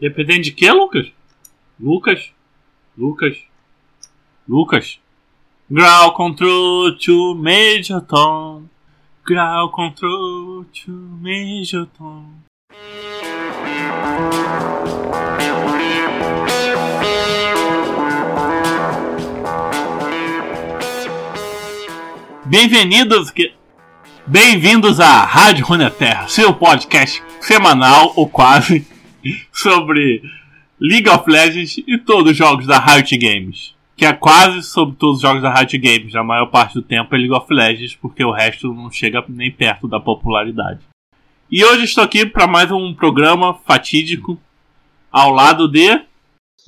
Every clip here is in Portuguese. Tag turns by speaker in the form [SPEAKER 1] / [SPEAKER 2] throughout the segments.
[SPEAKER 1] Dependendo de que, Lucas? Lucas? Lucas? Lucas? Ground control to Major Tom. Ground control to Major Tom. Bem-vindos que... Bem-vindos à Rádio Runeterra, seu podcast semanal ou quase sobre League of Legends e todos os jogos da Riot Games. Que é quase sobre todos os jogos da Riot Games. A maior parte do tempo é League of Legends, porque o resto não chega nem perto da popularidade. E hoje estou aqui para mais um programa fatídico ao lado de.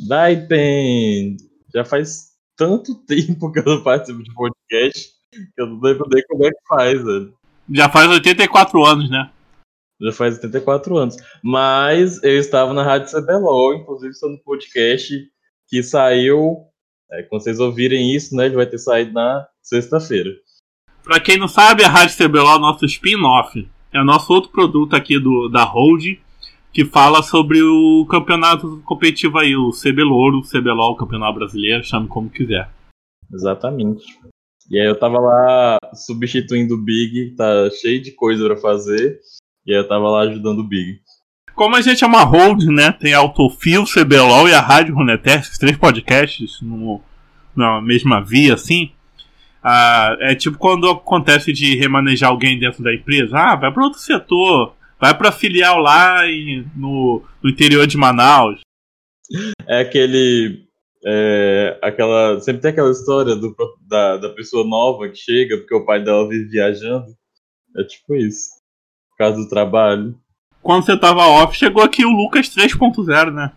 [SPEAKER 2] Daipen! Já faz tanto tempo que eu não participo de podcast que eu não lembro nem como é que faz, velho.
[SPEAKER 1] Já faz 84 anos, né?
[SPEAKER 2] Já faz 84 anos. Mas eu estava na Rádio CBLOL, inclusive estou no podcast que saiu. É, quando vocês ouvirem isso, né? Ele vai ter saído na sexta-feira.
[SPEAKER 1] Pra quem não sabe, a Rádio CBLOL é o nosso spin-off. É o nosso outro produto aqui do, da Hold, que fala sobre o campeonato competitivo aí, o CBLOL, o CBLOL, o Campeonato Brasileiro, chame como quiser.
[SPEAKER 2] Exatamente. E aí eu tava lá substituindo o Big, tá cheio de coisa para fazer. E eu tava lá ajudando o Big.
[SPEAKER 1] Como a gente é uma hold, né? Tem a Autofil, CBLOL e a Rádio Runeterra, esses três podcasts no, na mesma via, assim. Ah, é tipo quando acontece de remanejar alguém dentro da empresa. Ah, vai para outro setor. Vai para filial lá em, no, no interior de Manaus.
[SPEAKER 2] É aquele. É, aquela, sempre tem aquela história do, da, da pessoa nova que chega porque o pai dela vive viajando. É tipo isso por causa do trabalho.
[SPEAKER 1] Quando você tava off, chegou aqui o Lucas 3.0, né?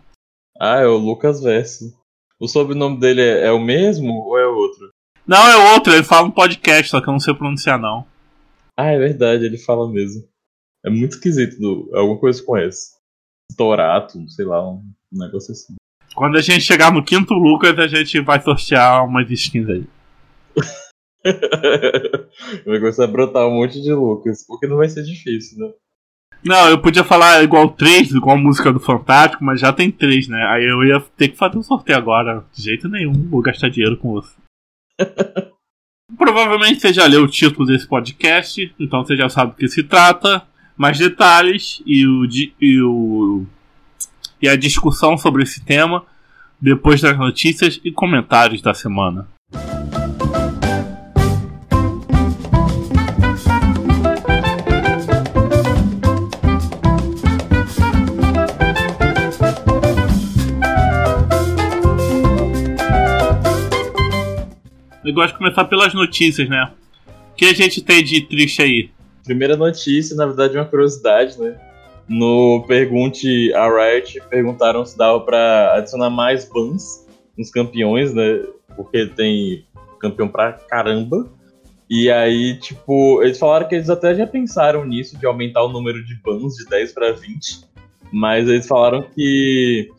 [SPEAKER 2] Ah, é o Lucas Verso. O sobrenome dele é, é, o mesmo ou é outro?
[SPEAKER 1] Não, é outro, ele fala no podcast, só que eu não sei pronunciar não.
[SPEAKER 2] Ah, é verdade, ele fala mesmo. É muito esquisito, do, alguma coisa com esse. Torato, sei lá, um negócio assim.
[SPEAKER 1] Quando a gente chegar no quinto Lucas, a gente vai sortear umas skins aí.
[SPEAKER 2] vai começar a brotar um monte de Lucas, porque não vai ser difícil, né?
[SPEAKER 1] Não, eu podia falar igual três, igual a música do Fantástico, mas já tem três, né? Aí eu ia ter que fazer um sorteio agora. De jeito nenhum, vou gastar dinheiro com você. Provavelmente você já leu o título desse podcast, então você já sabe do que se trata. Mais detalhes e, o, e, o, e a discussão sobre esse tema depois das notícias e comentários da semana. Eu gosto de começar pelas notícias, né? O que a gente tem de triste aí?
[SPEAKER 2] Primeira notícia, na verdade, é uma curiosidade, né? No Pergunte a Riot, perguntaram se dava para adicionar mais bans nos campeões, né? Porque tem campeão pra caramba. E aí, tipo, eles falaram que eles até já pensaram nisso, de aumentar o número de bans de 10 para 20. Mas eles falaram que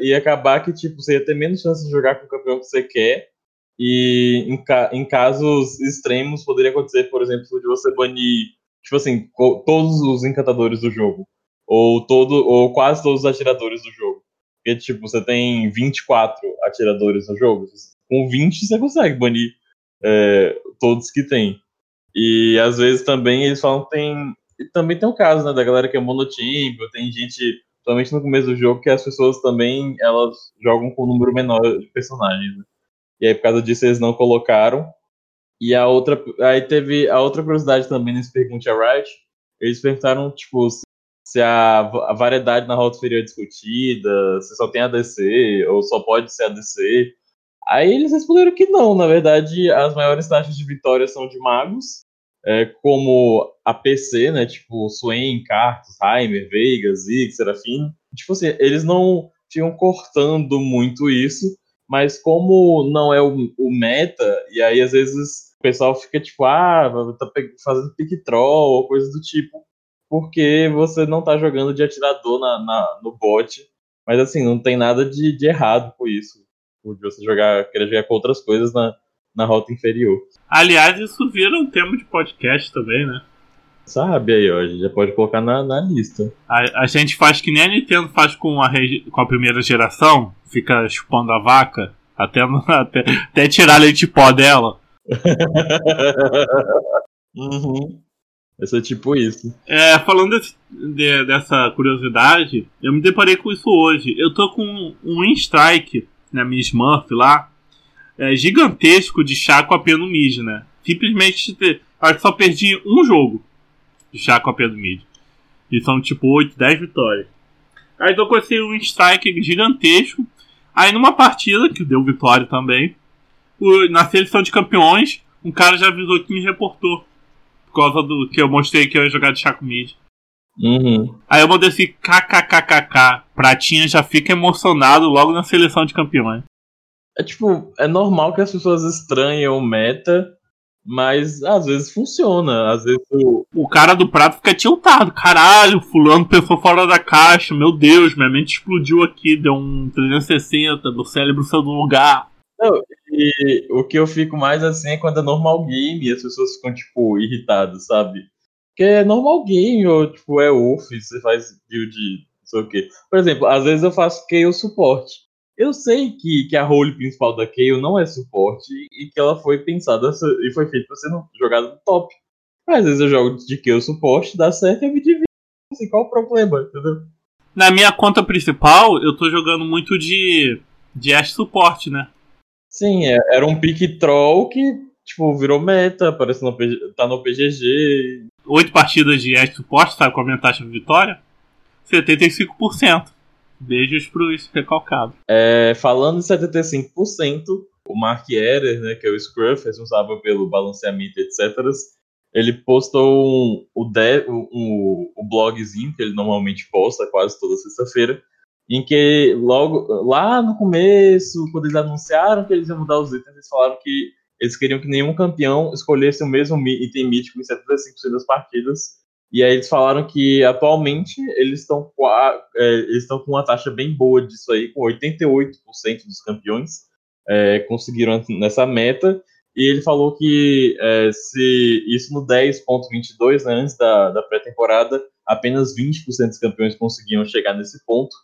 [SPEAKER 2] ia acabar que, tipo, você ia ter menos chance de jogar com o campeão que você quer e em, ca em casos extremos poderia acontecer, por exemplo, de você banir, tipo assim, todos os encantadores do jogo. Ou, todo, ou quase todos os atiradores do jogo. Porque, tipo, você tem 24 atiradores no jogo. Com 20 você consegue banir é, todos que tem. E às vezes também eles falam que tem. Também tem o caso, né, da galera que é monoteam, tem gente, principalmente no começo do jogo, que as pessoas também elas jogam com um número menor de personagens. Né? E aí, por causa disso, eles não colocaram. E a outra. Aí teve a outra curiosidade também nesse Pergunte a Riot. Eles perguntaram, tipo, se a, a variedade na rota inferior é discutida, se só tem ADC, ou só pode ser ADC. Aí eles responderam que não, na verdade, as maiores taxas de vitória são de magos, é, como a PC, né? Tipo, Swain, Karthus, Heimer, Veiga, Zig, Serafim. Tipo assim, eles não tinham cortando muito isso, mas como não é o, o, meta, e aí às vezes o pessoal fica tipo, ah, tá fazendo pick troll ou coisa do tipo, porque você não tá jogando de atirador na, na, no bot. Mas assim, não tem nada de, de errado com isso. De você jogar, querer jogar com outras coisas na, na rota inferior.
[SPEAKER 1] Aliás, isso vira um tema de podcast também, né?
[SPEAKER 2] Sabe aí, ó, a gente já pode colocar na, na lista.
[SPEAKER 1] A, a gente faz que nem a Nintendo faz com a, com a primeira geração, fica chupando a vaca até, até, até tirar leite pó dela.
[SPEAKER 2] uhum. Vai ser tipo isso.
[SPEAKER 1] É, falando desse, de, dessa curiosidade, eu me deparei com isso hoje. Eu tô com um in-strike na minha Smurf lá, é, gigantesco de chá com a pena mid, né? Simplesmente, acho que só perdi um jogo chá com a pena mid. E são tipo 8, 10 vitórias. Aí tô com esse um strike gigantesco. Aí numa partida, que deu vitória também, na seleção de campeões, um cara já avisou que me reportou por causa do que eu mostrei que eu ia jogar de Chaco Mid.
[SPEAKER 2] Uhum.
[SPEAKER 1] Aí eu mandei esse kkkk. Pratinha já fica emocionado logo na seleção de campeões.
[SPEAKER 2] É tipo, é normal que as pessoas estranhem o meta, mas às vezes funciona. Às vezes o...
[SPEAKER 1] o cara do prato fica tiltado. Caralho, fulano pensou fora da caixa. Meu Deus, minha mente explodiu aqui. Deu um 360, meu cérebro saiu do lugar.
[SPEAKER 2] Não, e o que eu fico mais assim é quando é normal game e as pessoas ficam, tipo, irritadas, sabe? Porque é normal game, ou tipo, é off, você faz build, não sei o quê. Por exemplo, às vezes eu faço Kayle suporte. Eu sei que, que a role principal da Kayle não é suporte e que ela foi pensada e foi feita pra ser jogada no top. Mas às vezes eu jogo de Kayle suporte, dá certo e eu me divido. Assim, qual o problema, entendeu?
[SPEAKER 1] Na minha conta principal, eu tô jogando muito de, de Ash suporte, né?
[SPEAKER 2] Sim, é, era um pique troll que, tipo, virou meta, no, tá no PGG.
[SPEAKER 1] Oito partidas de Ash suporte, sabe qual é a minha taxa de vitória? 75%. Beijos pros recalcados.
[SPEAKER 2] É, falando em 75%, o Mark Erer, né, que é o Scruff, responsável pelo balanceamento, etc., ele postou um, o, de, um, o blogzinho que ele normalmente posta quase toda sexta-feira, em que logo lá no começo, quando eles anunciaram que eles iam mudar os itens, eles falaram que eles queriam que nenhum campeão escolhesse o mesmo item mítico em 75% das partidas. E aí eles falaram que atualmente eles estão com, é, com uma taxa bem boa disso aí, com 88% dos campeões é, conseguiram nessa meta. E ele falou que é, se isso no 10.22, né, antes da, da pré-temporada, apenas 20% dos campeões conseguiam chegar nesse ponto.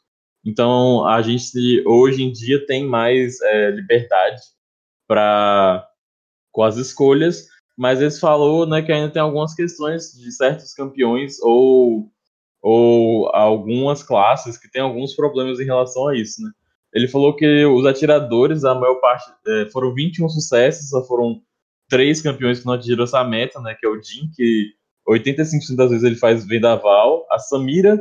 [SPEAKER 2] Então a gente hoje em dia tem mais é, liberdade para com as escolhas, mas ele falou né, que ainda tem algumas questões de certos campeões ou, ou algumas classes que tem alguns problemas em relação a isso. Né? Ele falou que os atiradores, a maior parte, é, foram 21 sucessos, só foram três campeões que não atingiram essa meta, né, que é o Jin, que 85% das vezes ele faz vendaval, a Samira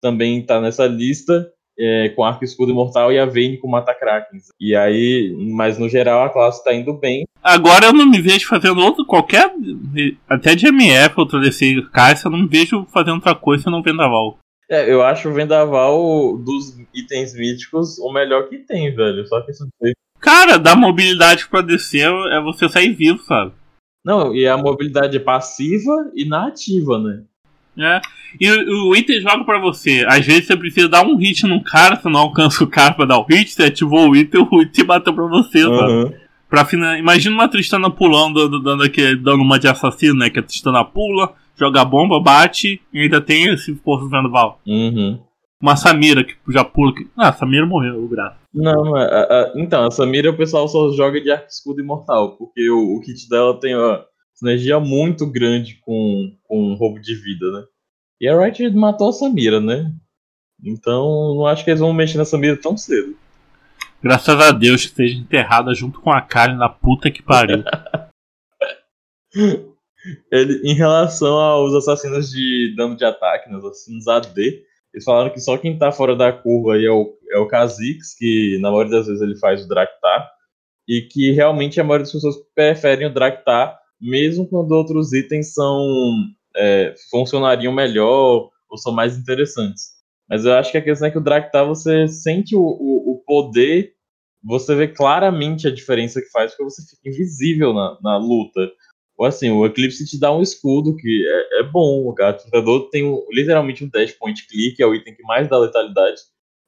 [SPEAKER 2] também está nessa lista, é, com Arco Escudo Imortal e a Vayne com Mata Krakens. E aí, mas no geral a classe tá indo bem.
[SPEAKER 1] Agora eu não me vejo fazendo outro, qualquer. Até de MF, outra DC caixa, eu não me vejo fazendo outra coisa senão Vendaval.
[SPEAKER 2] É, eu acho o Vendaval dos itens míticos o melhor que tem, velho. Só que isso
[SPEAKER 1] foi. Cara, dar mobilidade pra descer é você sair vivo, sabe?
[SPEAKER 2] Não, e a mobilidade é passiva e na ativa, né?
[SPEAKER 1] É. E o, o item joga pra você. Às vezes você precisa dar um hit num cara, você não alcança o cara pra dar o hit, você ativou o item, o item bateu pra você, uhum. sabe? Pra final... Imagina uma Tristana pulando, dando, dando, uma de assassino, né? Que a Tristana pula, joga a bomba, bate e ainda tem esse força vendaval.
[SPEAKER 2] Uhum.
[SPEAKER 1] Uma Samira que já pula. Que... Ah, a Samira morreu, graças.
[SPEAKER 2] Não, a, a, então, a Samira o pessoal só joga de arco escudo imortal, porque o, o kit dela tem uma sinergia muito grande com, com roubo de vida, né? E a Wright matou a Samira, né? Então não acho que eles vão mexer na Samira tão cedo.
[SPEAKER 1] Graças a Deus que esteja enterrada junto com a Karen na puta que pariu.
[SPEAKER 2] Ele, em relação aos assassinos de dano de ataque, né, os assassinos AD, eles falaram que só quem tá fora da curva aí é o, é o Kha'Zix, que na maioria das vezes ele faz o Draktar, e que realmente a maioria das pessoas preferem o Draktar, mesmo quando outros itens são é, funcionariam melhor ou são mais interessantes. Mas eu acho que a questão é que o Draktar você sente o, o, poder, você vê claramente a diferença que faz, porque você fica invisível na, na luta. Ou assim, o Eclipse te dá um escudo que é, é bom, o Atirador tem um, literalmente um dash point click, é o item que mais dá letalidade.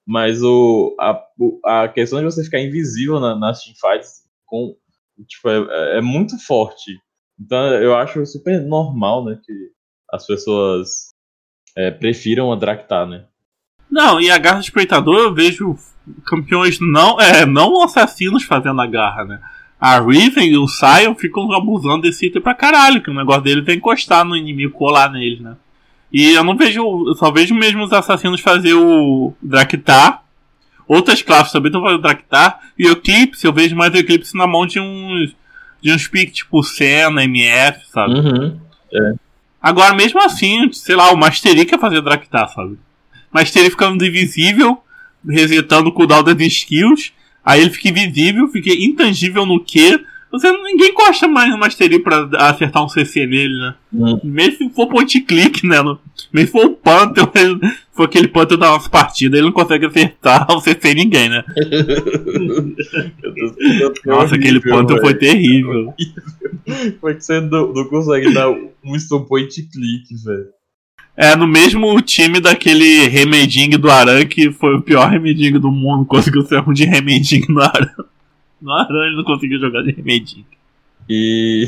[SPEAKER 2] Mas o, a, a questão de você ficar invisível na, nas teamfights com, tipo, é, é muito forte. Então eu acho super normal, né, que as pessoas é, prefiram a Draktar, né?
[SPEAKER 1] Não, e a garra do espreitador eu vejo campeões não, é, não assassinos fazendo a garra, né? A Riven e o Sion ficam abusando desse item pra caralho, que o negócio deles é encostar no inimigo, colar neles, né? E eu não vejo, eu só vejo mesmo os assassinos fazer o Draktar. Outras classes também estão fazendo o Draktar. E o Eclipse, eu vejo mais o Eclipse na mão de uns, de uns piques tipo Senna, MF, sabe?
[SPEAKER 2] Uhum. É.
[SPEAKER 1] Agora, mesmo assim, sei lá, o Mastery quer fazer Draktar, sabe? Mastery ficando invisível, resetando o cooldown das skills, aí ele fica invisível, fica intangível no Q. Você, ninguém gosta mais do Mastery pra acertar um CC nele, né?
[SPEAKER 2] Hum.
[SPEAKER 1] Mesmo se for point click, né? Mesmo se for o Panther, ele- se for aquele Panther da nossa partida, ele não consegue acertar o CC em ninguém, né? Nossa, aquele Panther foi terrível.
[SPEAKER 2] Como é que você não, não consegue dar um stun point click, velho?
[SPEAKER 1] É, no mesmo time daquele remeding do Aran, que foi o pior remeding do mundo, conseguiu ser um de remeding no Aran. No Aran ele não conseguiu jogar de remeding.
[SPEAKER 2] E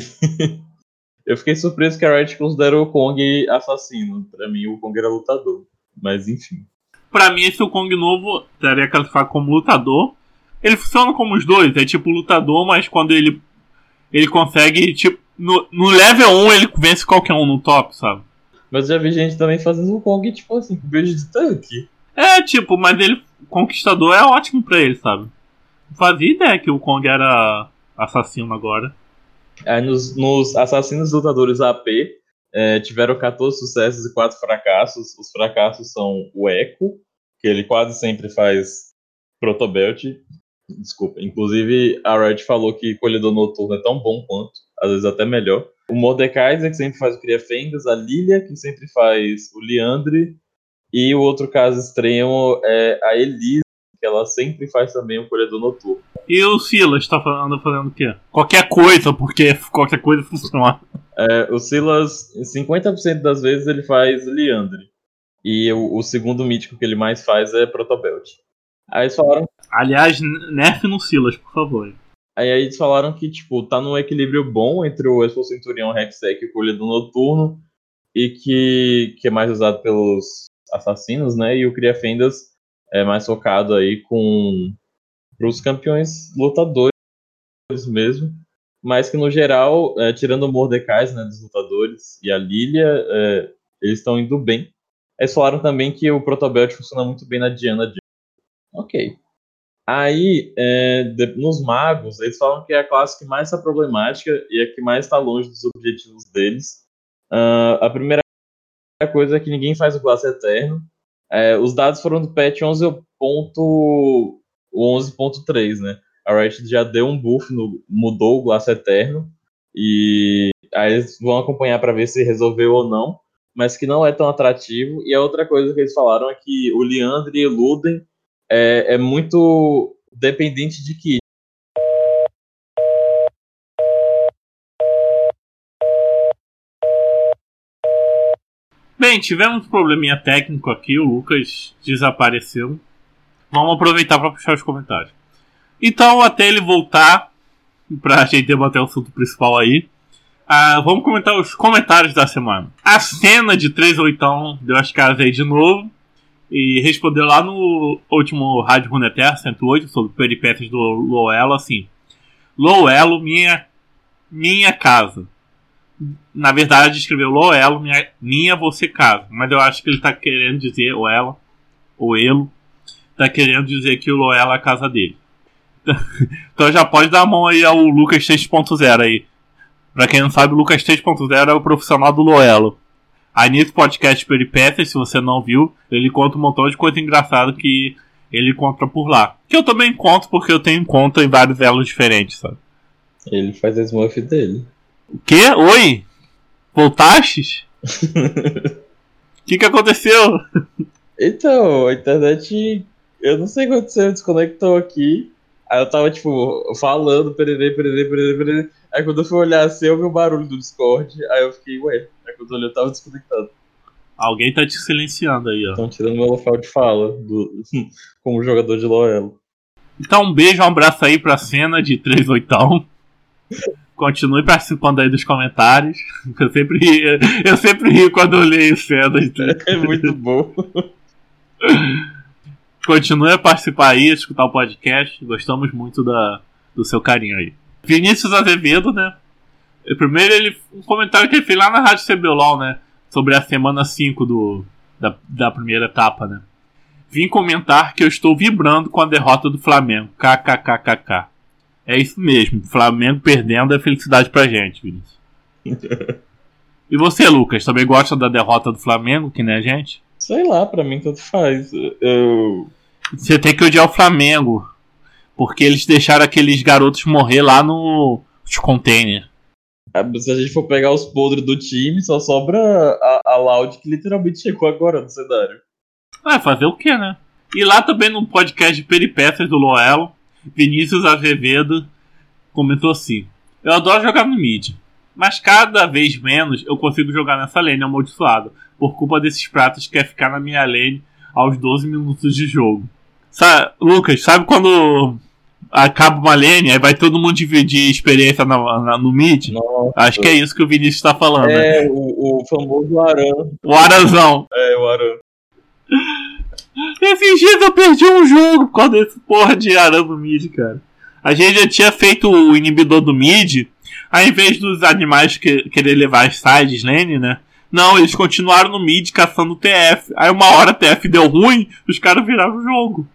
[SPEAKER 2] eu fiquei surpreso que a Riot considera o Kong assassino. Pra mim, o Kong era lutador. Mas enfim.
[SPEAKER 1] Pra mim, esse Kong novo estaria classificado como lutador. Ele funciona como os dois, é tipo lutador, mas quando ele ele consegue, tipo, no, no level 1 ele vence qualquer um no top, sabe?
[SPEAKER 2] Mas já vi gente também fazendo o Kong, tipo assim, com beijo de tanque.
[SPEAKER 1] É, tipo, mas ele, conquistador é ótimo pra ele, sabe? Não fazia ideia que o Kong era assassino agora.
[SPEAKER 2] Aí nos, nos Assassinos Lutadores AP é, tiveram 14 sucessos e 4 fracassos. Os fracassos são o Echo, que ele quase sempre faz Protobelt. Desculpa. Inclusive, a Riot falou que Colhedor Noturno é tão bom quanto, às vezes até melhor. O Mordekaiser, que sempre faz o Cria Fendas. A Lilia, que sempre faz o Liandre. E o outro caso extremo é a Elise, que ela sempre faz também o Colhedor Noturno.
[SPEAKER 1] E o Silas tá fa- anda fazendo o quê? Qualquer coisa, porque qualquer coisa funciona.
[SPEAKER 2] É, o Silas, 50% das vezes ele faz Liandre. E o, o segundo mítico que ele mais faz é Protobelt. Aí eles falaram,
[SPEAKER 1] Aliás, nerf no Silas, por favor.
[SPEAKER 2] Aí eles falaram que tipo, tá num equilíbrio bom entre o Expo Centurião Hextech e o Colhido Noturno. E que, que é mais usado pelos assassinos, né? E o Cria Fendas é mais focado aí com os campeões lutadores mesmo. Mas que no geral, é, tirando o Mordecai, né, dos lutadores, e a Lilia, é, eles estão indo bem. Eles falaram também que o Protobelt funciona muito bem na. Diana. Ok. Aí, é, de- nos magos, eles falam que é a classe que mais está problemática e a que mais está longe dos objetivos deles. Ah, a primeira coisa é que ninguém faz o Glass Eterno. É, os dados foram do patch 11.11.3, né? A Riot já deu um buff, no, mudou o Glass Eterno. E aí eles vão acompanhar para ver se resolveu ou não. Mas que não é tão atrativo. E a outra coisa que eles falaram é que o Liandre e o Luden é, é muito dependente de kit.
[SPEAKER 1] Bem, tivemos um probleminha técnico aqui, o Lucas desapareceu. Vamos aproveitar para puxar os comentários. Então, até ele voltar, pra gente debater o assunto principal aí, ah, vamos comentar os comentários da semana. A cena de 3 oitão deu as caras aí de novo e respondeu lá no último Rádio Runeterra 108 sobre peripécias do Loelo assim. Loelo, minha, minha casa. Na verdade, escreveu Loelo, minha, minha você casa. Mas eu acho que ele tá querendo dizer, ou ela, ou ele, tá querendo dizer que o Loelo é a casa dele. Então já pode dar a mão aí ao Lucas 3.0 aí. Pra quem não sabe, o Lucas 3.0 é o profissional do Loelo. Aí nesse podcast Peripécias, se você não viu, ele conta um montão de coisa engraçada que ele encontra por lá. Que eu também encontro porque eu tenho conta em vários elos diferentes, sabe?
[SPEAKER 2] Ele faz a Smurf dele.
[SPEAKER 1] O quê? Oi? Voltastes? O que, que aconteceu?
[SPEAKER 2] Então, a internet. Eu não sei o que aconteceu, desconectou aqui. Aí eu tava, tipo, falando, pererê, pererê, pererê, pererê. Aí quando eu fui olhar assim, eu vi o barulho do Discord. Aí eu fiquei, ué. Aí quando eu olhei, eu tava desconectado.
[SPEAKER 1] Alguém tá te silenciando aí, ó.
[SPEAKER 2] Estão tirando meu local de fala do, como jogador de Loelo.
[SPEAKER 1] Então um beijo, um abraço aí pra cena de 3 oitão. Continue participando aí dos comentários. Eu sempre rio, eu sempre rio quando eu leio cenas.
[SPEAKER 2] É muito bom.
[SPEAKER 1] Continue a participar aí, escutar o podcast. Gostamos muito da, do seu carinho aí. Vinícius Azevedo, né? Primeiro, ele, um comentário que ele fez lá na Rádio CBLOL, né? Sobre a semana 5 do, da, da primeira etapa, né? Vim comentar que eu estou vibrando com a derrota do Flamengo. KKKKK. É isso mesmo. Flamengo perdendo é felicidade pra gente, Vinícius. e você, Lucas, também gosta da derrota do Flamengo, que nem a gente?
[SPEAKER 2] Sei lá, pra mim tanto faz. Eu...
[SPEAKER 1] Você tem que odiar o Flamengo. Porque eles deixaram aqueles garotos morrer lá no container.
[SPEAKER 2] Se a gente for pegar os podres do time, só sobra a, a Loud que literalmente chegou agora no cenário.
[SPEAKER 1] Ah, fazer o que, né? E lá também no podcast de peripécias do Loelo, Vinícius Azevedo comentou assim: Eu adoro jogar no mid, mas cada vez menos eu consigo jogar nessa lane amaldiçoada, por culpa desses pratos que quer ficar na minha lane aos 12 minutos de jogo. Sabe, Lucas, sabe quando acaba uma lane, aí vai todo mundo dividir experiência na, na, no mid?
[SPEAKER 2] Nossa.
[SPEAKER 1] Acho que é isso que o Vinícius está falando.
[SPEAKER 2] É,
[SPEAKER 1] né?
[SPEAKER 2] o, o famoso Aran.
[SPEAKER 1] O Arazão.
[SPEAKER 2] É, o Aran.
[SPEAKER 1] Esses dias eu perdi um jogo por causa desse porra de arame no mid, cara. A gente já tinha feito o inibidor do mid, ao invés dos animais que, querer levar as sides lane, né? Não, eles continuaram no mid caçando TF. Aí uma hora TF deu ruim, os caras viraram o jogo.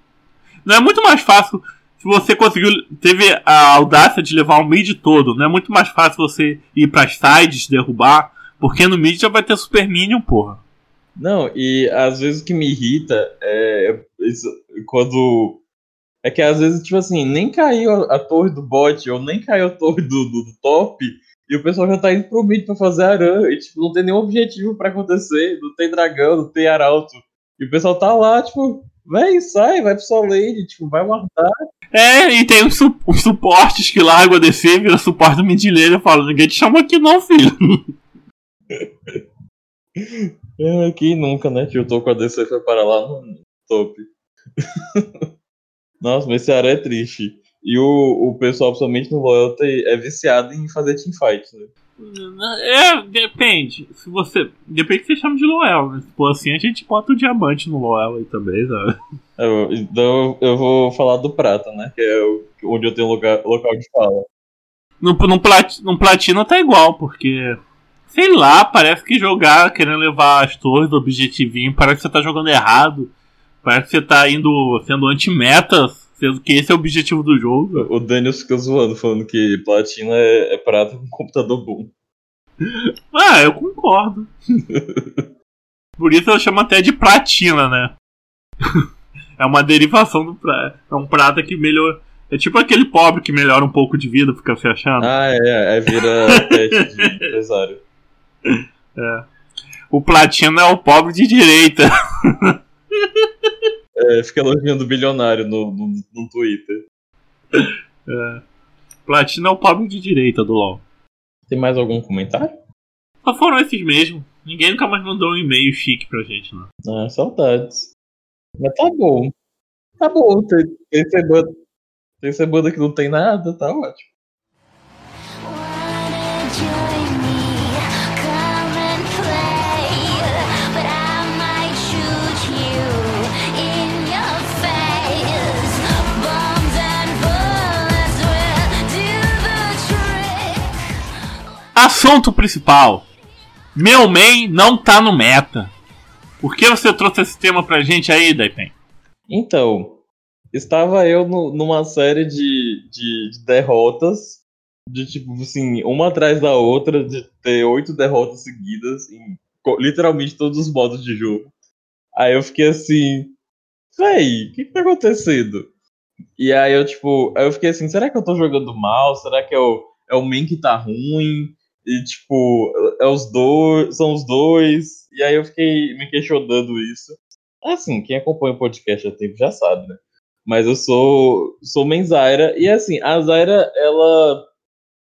[SPEAKER 1] Não é muito mais fácil se você conseguiu. Teve a audácia de levar o mid todo. Não é muito mais fácil você ir pras sides, derrubar. Porque no mid já vai ter super minion, porra.
[SPEAKER 2] Não, e às vezes o que me irrita é isso, quando. É que às vezes, tipo assim, nem caiu a, torre do bot, ou nem caiu a torre do, do, do, top, e o pessoal já tá indo pro mid pra fazer aran, e tipo, não tem nenhum objetivo pra acontecer, não tem dragão, não tem arauto. E o pessoal tá lá, tipo, vem, sai, vai pro sua lane, tipo, vai guardar.
[SPEAKER 1] É, e tem os, su os suportes que largam a DC, vira suporte do lane, falo, ninguém te chama aqui não, filho.
[SPEAKER 2] É, quem nunca, né? Tiltou com a DC para lá no top. Nossa, mas esse área é triste. E o, o pessoal, principalmente no Loyalty, é viciado em fazer teamfight, né?
[SPEAKER 1] É, depende. Se você. Depende que você chama de Loel, né? Se for assim, a gente bota o diamante no Loel aí também, sabe?
[SPEAKER 2] É, então eu vou falar do prata, né? Que é onde eu tenho lugar, local de fala.
[SPEAKER 1] No, no, plat, no platina tá igual, porque Sei lá, parece que jogar querendo levar as torres do objetivinho, parece que você tá jogando errado. Parece que você tá indo sendo anti-meta, sendo que esse é o objetivo do jogo.
[SPEAKER 2] O Daniel fica zoando, falando que platina é, é prata com computador bom.
[SPEAKER 1] Ah, eu concordo. Por isso eu chamo até de platina, né? é uma derivação do prata. É um prata que melhor. É tipo aquele pobre que melhora um pouco de vida, fica se achando.
[SPEAKER 2] Ah, é, é vira teste de empresário.
[SPEAKER 1] É. O platino é o pobre de direita.
[SPEAKER 2] É, fica elogiando o bilionário no, no, no Twitter.
[SPEAKER 1] É. Platino é o pobre de direita do LoL.
[SPEAKER 2] Tem mais algum comentário?
[SPEAKER 1] Só foram esses mesmo. Ninguém nunca mais mandou um e-mail chique pra gente, não.
[SPEAKER 2] Ah, saudades. Mas tá bom. Tá bom. Tem, tem, semana, tem semana que não tem nada, tá ótimo.
[SPEAKER 1] Assunto principal. Meu main não tá no meta. Por que você trouxe esse tema pra gente aí, Daipen?
[SPEAKER 2] Então, estava eu no, numa série de, de, de, derrotas, de tipo assim, uma atrás da outra, de ter oito derrotas seguidas em literalmente todos os modos de jogo. Aí eu fiquei assim, véi, o que, que tá acontecendo? E aí eu, tipo, aí eu fiquei assim, será que eu tô jogando mal? Será que é o, é o main que tá ruim? E, tipo, é os dois, são os dois. E aí eu fiquei me questionando isso. Assim, quem acompanha o podcast há tempo já sabe, né? Mas eu sou, sou main Zaira. E assim, a Zaira, ela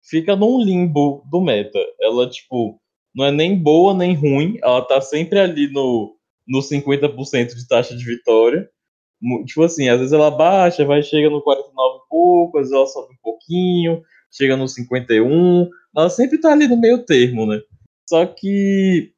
[SPEAKER 2] fica num limbo do meta. Ela, tipo, não é nem boa nem ruim. Ela tá sempre ali no, no 50% de taxa de vitória. Tipo assim, às vezes ela baixa, vai chega no 49 e pouco, às vezes ela sobe um pouquinho, chega no 51, ela sempre tá ali no meio termo, né? Só que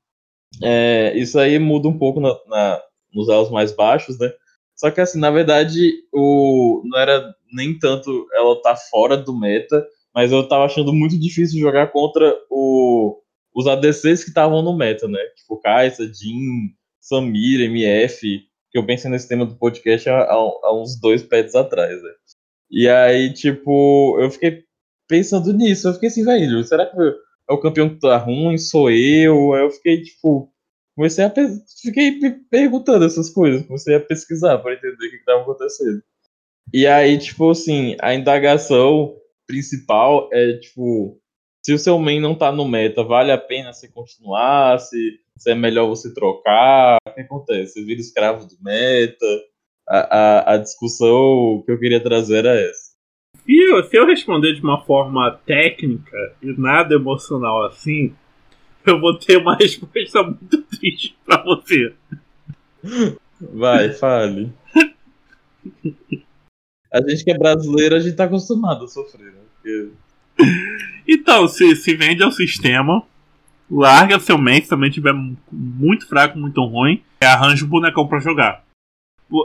[SPEAKER 2] é, isso aí muda um pouco na, na, nos elos mais baixos, né? Só que assim, na verdade, o, não era nem tanto ela tá fora do meta, mas eu tava achando muito difícil jogar contra o, os ADCs que estavam no meta, né? Tipo, Kaisa, Jin, Samir, MF, que eu pensei nesse tema do podcast há, há uns dois pets atrás, né? E aí, tipo, eu fiquei pensando nisso, eu fiquei assim, velho, será que é o campeão que tá ruim? Sou eu? Aí eu fiquei, tipo, comecei a fiquei me perguntando essas coisas, comecei a pesquisar para entender o que estava acontecendo. E aí, tipo assim, a indagação principal é, tipo, se o seu main não tá no meta, vale a pena você continuar? Se, se é melhor você trocar? O que acontece? Você vira escravo do meta? A, a, a discussão que eu queria trazer era essa.
[SPEAKER 1] E se eu responder de uma forma técnica e nada emocional assim, eu vou ter uma resposta muito triste pra você.
[SPEAKER 2] Vai, fale. A gente que é brasileiro, a gente tá acostumado a sofrer, né? Porque...
[SPEAKER 1] Então, se, se vende ao sistema, larga seu main, se também tiver muito fraco, muito ruim, e arranja um bonecão pra jogar.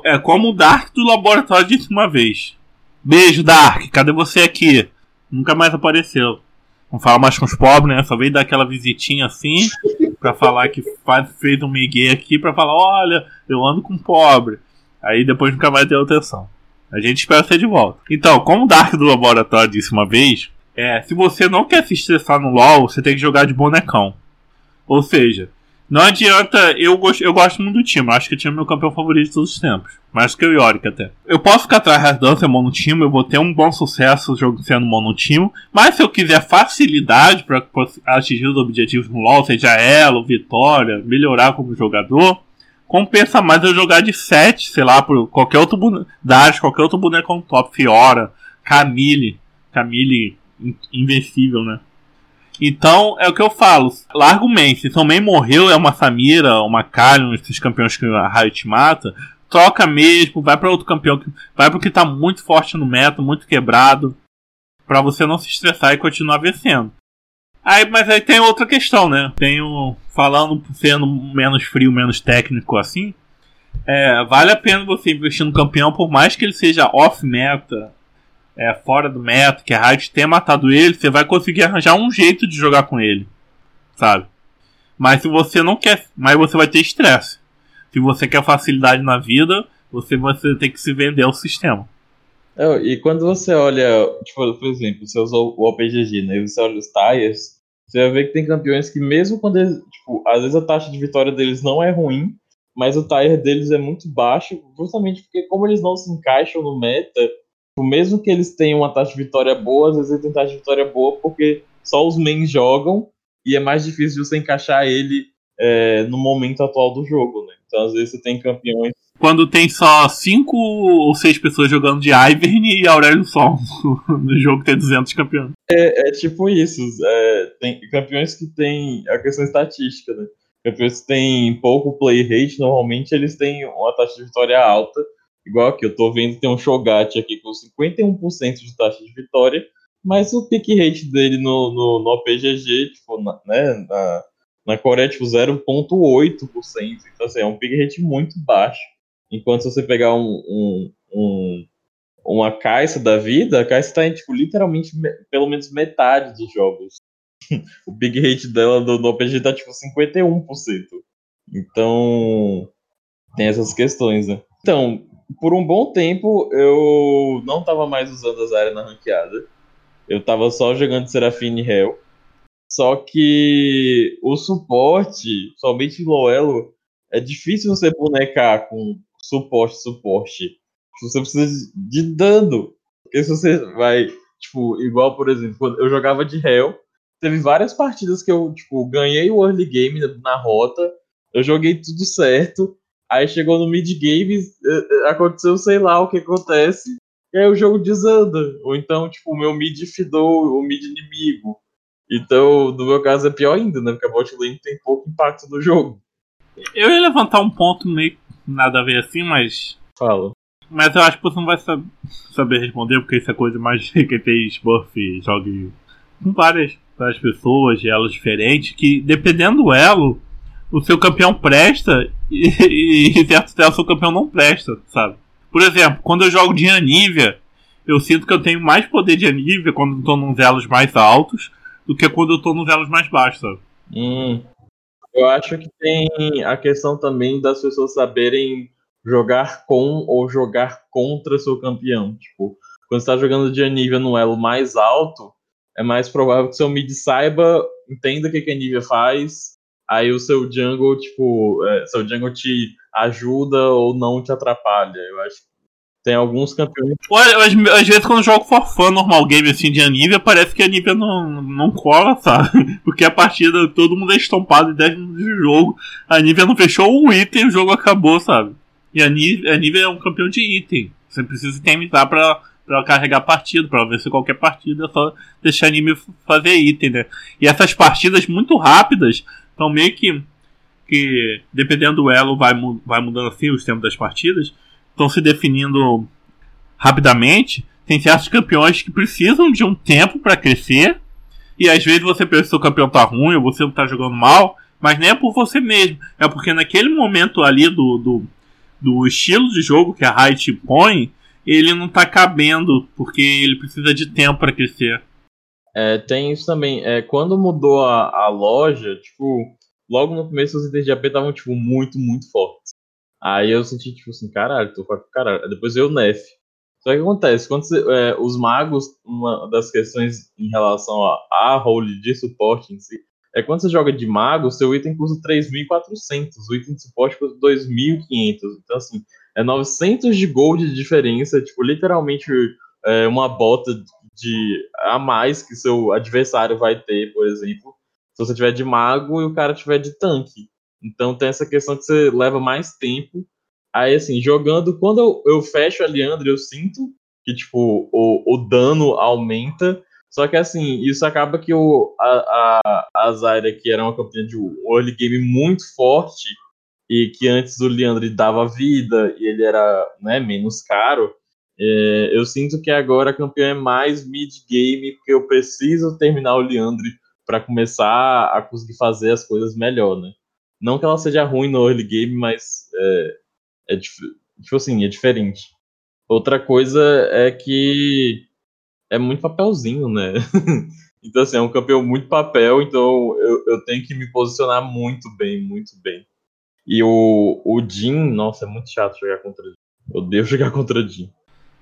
[SPEAKER 1] É como o Dark do laboratório disse uma vez. Beijo, Dark, cadê você aqui? Nunca mais apareceu. Não fala mais com os pobres, né? Só veio dar aquela visitinha assim, pra falar que faz, fez um migué aqui, pra falar: olha, eu ando com pobre. Aí depois nunca mais deu atenção. A gente espera ser de volta. Então, como o Dark do Laboratório disse uma vez, é, se você não quer se estressar no LoL, você tem que jogar de bonecão. Ou seja, não adianta. Eu gosto, eu gosto muito do time. Acho que o time é meu campeão favorito de todos os tempos. Mais que o Yorick até. Eu posso ficar atrás da dança mono time, eu vou ter um bom sucesso sendo mono time. Mas se eu quiser facilidade para atingir os objetivos no LoL, seja elo, vitória, melhorar como jogador, compensa mais eu jogar de 7, sei lá, por qualquer outro boneco. Qualquer outro boneco top. Fiora, Camille. Camille invencível, né? Então, é o que eu falo. Larga o main morreu, é uma Samira, uma Kalion, esses campeões que a Riot mata. Troca mesmo, vai para outro campeão. Vai pro que tá muito forte no meta, muito quebrado. para você não se estressar e continuar vencendo. Aí, mas aí tem outra questão, né? Tenho. Falando sendo menos frio, menos técnico assim. É, vale a pena você investir no campeão, por mais que ele seja off-meta, é, fora do meta, que a Riot tenha matado ele, você vai conseguir arranjar um jeito de jogar com ele. Sabe? Mas se você não quer. Mas você vai ter estresse. Se você quer facilidade na vida, você vai ter que se vender ao sistema.
[SPEAKER 2] É, e quando você olha, tipo, por exemplo, você usou o OPGG, né? E você olha os tires, você vai ver que tem campeões que mesmo quando eles, tipo, às vezes a taxa de vitória deles não é ruim, mas o tire deles é muito baixo, justamente porque como eles não se encaixam no meta, mesmo que eles tenham uma taxa de vitória boa, às vezes eles têm taxa de vitória boa porque só os mains jogam e é mais difícil você encaixar ele é, no momento atual do jogo, né? Então às vezes você tem campeões.
[SPEAKER 1] Quando tem só 5 ou 6 pessoas jogando de Ivern e Aurélio Sol no jogo tem 200 campeões.
[SPEAKER 2] É, é tipo isso. É, tem campeões que tem a questão estatística, né? Campeões que têm pouco play rate, normalmente eles têm uma taxa de vitória alta Igual aqui, eu tô vendo tem um Shogat aqui com 51% de taxa de vitória, mas o pick rate dele no, no, no OPGG, tipo, na, né, na, na Coreia, tipo, 0,8%. Então, assim, é um pick rate muito baixo. Enquanto se você pegar um, um, um uma caixa da vida, a caixa está em, tipo, literalmente, me, pelo menos metade dos jogos. o big rate dela do, OPG tá, tipo, 51%. Então, tem essas questões, né? Então, por um bom tempo eu não tava mais usando as áreas na ranqueada. Eu tava só jogando Serafine Hell. Só que o suporte, somente Loelo, é difícil você bonecar com suporte, suporte. Você precisa de dano. Porque se você vai, tipo, igual, por exemplo, quando eu jogava de Hell, teve várias partidas que eu, tipo, ganhei o early game na rota, eu joguei tudo certo, Aí chegou no mid-game, eh, eh, aconteceu sei lá o que acontece, e aí o jogo desanda. Ou então, tipo, o meu mid fidou o mid inimigo. Então, no meu caso é pior ainda, né? Porque a bot lane tem pouco impacto no jogo.
[SPEAKER 1] Eu ia levantar um ponto meio nada a ver assim, mas.
[SPEAKER 2] Fala.
[SPEAKER 1] Mas eu acho que você não vai saber responder, porque isso é coisa mais que tem Smurf jogue com várias, várias pessoas, de elos diferentes, que dependendo do elo, o seu campeão presta e, e certo elo o seu campeão não presta, sabe? Por exemplo, quando eu jogo de Anívia, eu sinto que eu tenho mais poder de Anívia quando eu tô nos elos mais altos do que quando eu tô nos elos mais baixos, sabe?
[SPEAKER 2] Hum. Eu acho que tem a questão também das pessoas saberem jogar com ou jogar contra seu campeão. Tipo, quando você tá jogando de Anivia no elo mais alto, é mais provável que seu mid saiba, entenda o que, que a Anivia faz, aí o seu jungle, tipo, é, seu jungle te ajuda ou não te atrapalha. Eu acho que tem alguns campeões.
[SPEAKER 1] Às, às vezes, quando eu jogo for fun normal game assim de Anivia, parece que a Anivia não, não cola, sabe? Porque a partida, todo mundo é estompado em 10 minutos de jogo. A Anivia não fechou o item e o jogo acabou, sabe? E a Nivea é um campeão de item. Você precisa itemizar pra, pra carregar partido, pra vencer qualquer partida, é só deixar a Nivea fazer item, né? E essas partidas muito rápidas estão meio que. que dependendo do elo, vai, vai mudando assim os tempos das partidas, estão se definindo rapidamente. Tem certos campeões que precisam de um tempo para crescer. E às vezes você pensa que seu campeão tá ruim ou você não tá jogando mal, mas nem é por você mesmo. É porque naquele momento ali do, do do estilo de jogo que a Riot põe, ele não tá cabendo, porque ele precisa de tempo para crescer.
[SPEAKER 2] É, tem isso também. É, quando mudou a, a loja, tipo, logo no começo os itens de AP estavam, tipo, muito, muito fortes. Aí eu senti, tipo assim, caralho, tô com caralho. Depois veio o Nef. Só que acontece, quando você, é, os magos, uma das questões em relação a, a role de suporte em si, é quando você joga de mago, seu item custa 3.400, o item de suporte custa 2.500. Então, assim, é 900 de gold de diferença, tipo, literalmente é, uma bota de a mais que seu adversário vai ter, por exemplo, se você tiver de mago e o cara tiver de tanque. Então tem essa questão que você leva mais tempo. Aí, assim, jogando, quando eu, eu fecho a Leandro, eu sinto que, tipo, o, o dano aumenta, só que assim, isso acaba que o, a, a, a Zyra, que era uma campeã de early game muito forte, e que antes o Leandro dava vida e ele era né, menos caro, é, eu sinto que agora a campeã é mais mid-game, porque eu preciso terminar o Leandro para começar a conseguir fazer as coisas melhor, né? Não que ela seja ruim no early game, mas é, é tipo assim, é diferente. Outra coisa é que é muito papelzinho, né? então, assim, é um campeão muito papel, então eu, eu tenho que me posicionar muito bem, muito bem. E o, o Jin, nossa, é muito chato jogar contra. Eu odeio jogar contra Jin.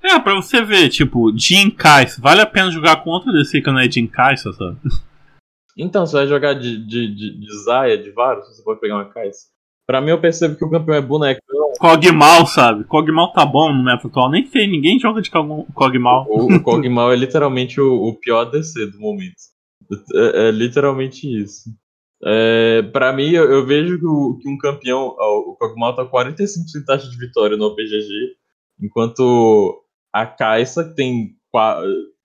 [SPEAKER 1] É, pra você ver, tipo, Jin Kai'Sa, vale a pena jogar contra desse que não é Jin Kai'Sa, sabe?
[SPEAKER 2] Então, você vai jogar de, de, de, de Zaya, de Varus, você pode pegar uma Kai'Sa. Pra mim, eu percebo que o campeão é bonecão.
[SPEAKER 1] Cogmal, sabe? Cogmal tá bom no meta atual. Nem sei, ninguém joga de Cogmal.
[SPEAKER 2] O, o Cogmal é literalmente o, o, pior DC do momento. É, é literalmente isso. É, pra mim, eu, eu vejo que, o, que, um campeão. O Cogmal tá 45% de taxa de vitória no OPGG, enquanto a Kai'Sa, que tem